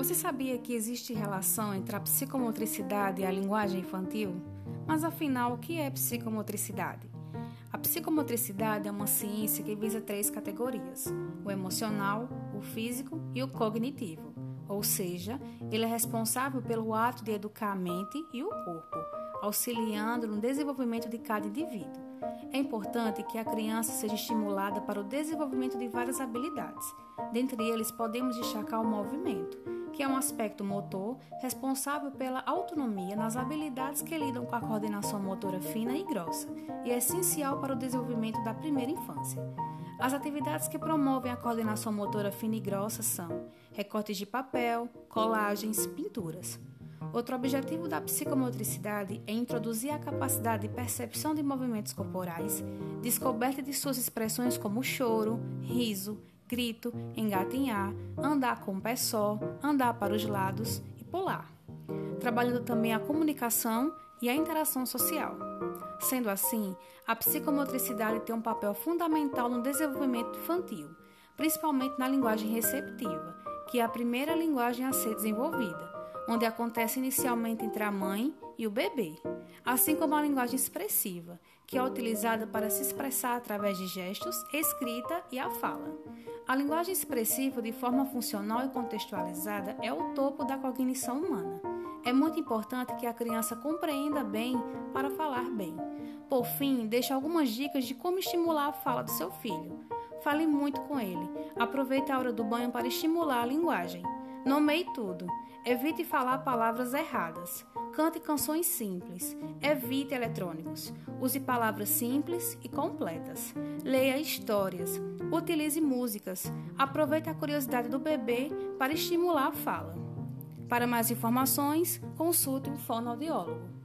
Você sabia que existe relação entre a psicomotricidade e a linguagem infantil? Mas afinal, o que é psicomotricidade? A psicomotricidade é uma ciência que visa três categorias: o emocional, o físico e o cognitivo. Ou seja, ele é responsável pelo ato de educar a mente e o corpo, auxiliando no desenvolvimento de cada indivíduo. É importante que a criança seja estimulada para o desenvolvimento de várias habilidades. Dentre eles, podemos destacar o movimento, que é um aspecto motor responsável pela autonomia nas habilidades que lidam com a coordenação motora fina e grossa e é essencial para o desenvolvimento da primeira infância. As atividades que promovem a coordenação motora fina e grossa são recortes de papel, colagens, pinturas. Outro objetivo da psicomotricidade é introduzir a capacidade de percepção de movimentos corporais, descoberta de suas expressões como choro, riso, grito, engatinhar, andar com o pé só, andar para os lados e pular. Trabalhando também a comunicação e a interação social. Sendo assim, a psicomotricidade tem um papel fundamental no desenvolvimento infantil, principalmente na linguagem receptiva, que é a primeira linguagem a ser desenvolvida onde acontece inicialmente entre a mãe e o bebê, assim como a linguagem expressiva, que é utilizada para se expressar através de gestos, escrita e a fala. A linguagem expressiva, de forma funcional e contextualizada, é o topo da cognição humana. É muito importante que a criança compreenda bem para falar bem. Por fim, deixo algumas dicas de como estimular a fala do seu filho. Fale muito com ele. Aproveite a hora do banho para estimular a linguagem. Nomeie tudo. Evite falar palavras erradas. Cante canções simples. Evite eletrônicos. Use palavras simples e completas. Leia histórias. Utilize músicas. Aproveite a curiosidade do bebê para estimular a fala. Para mais informações, consulte um fonoaudiólogo.